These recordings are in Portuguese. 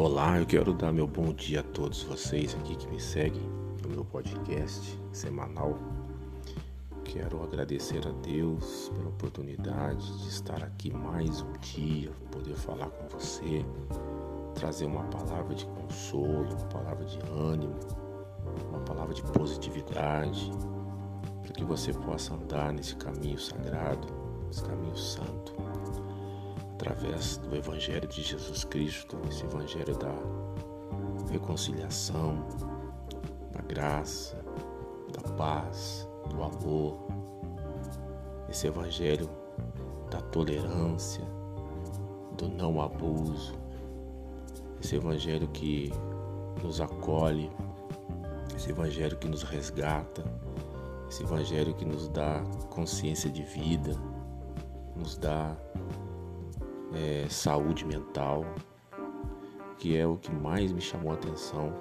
Olá, eu quero dar meu bom dia a todos vocês aqui que me seguem no meu podcast semanal. Quero agradecer a Deus pela oportunidade de estar aqui mais um dia, poder falar com você, trazer uma palavra de consolo, uma palavra de ânimo, uma palavra de positividade, para que você possa andar nesse caminho sagrado, nesse caminho santo através do Evangelho de Jesus Cristo, esse Evangelho da reconciliação, da graça, da paz, do amor, esse Evangelho da tolerância, do não abuso, esse Evangelho que nos acolhe, esse Evangelho que nos resgata, esse Evangelho que nos dá consciência de vida, nos dá é, saúde mental, que é o que mais me chamou a atenção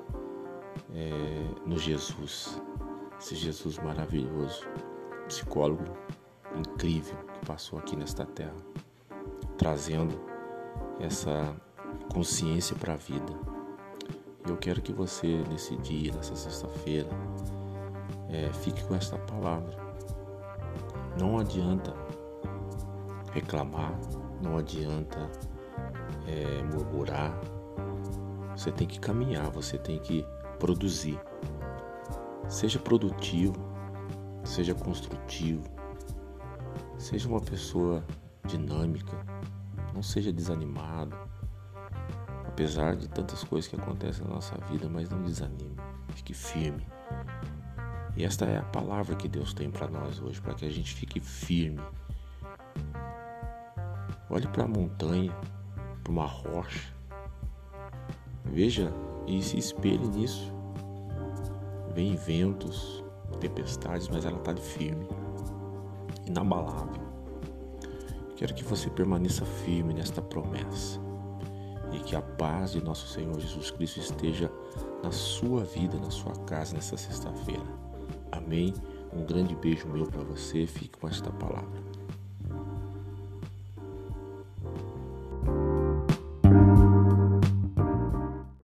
é, no Jesus, esse Jesus maravilhoso, psicólogo incrível que passou aqui nesta terra, trazendo essa consciência para a vida. Eu quero que você, nesse dia, nessa sexta-feira, é, fique com esta palavra. Não adianta reclamar, não adianta é, murmurar. Você tem que caminhar, você tem que produzir. Seja produtivo, seja construtivo, seja uma pessoa dinâmica, não seja desanimado. Apesar de tantas coisas que acontecem na nossa vida, mas não desanime, fique firme. E esta é a palavra que Deus tem para nós hoje, para que a gente fique firme Olhe para a montanha, para uma rocha. Veja e se espelhe nisso. Vem ventos, tempestades, mas ela está firme, inabalável. Quero que você permaneça firme nesta promessa e que a paz de nosso Senhor Jesus Cristo esteja na sua vida, na sua casa nessa sexta-feira. Amém. Um grande beijo meu para você. Fique com esta palavra.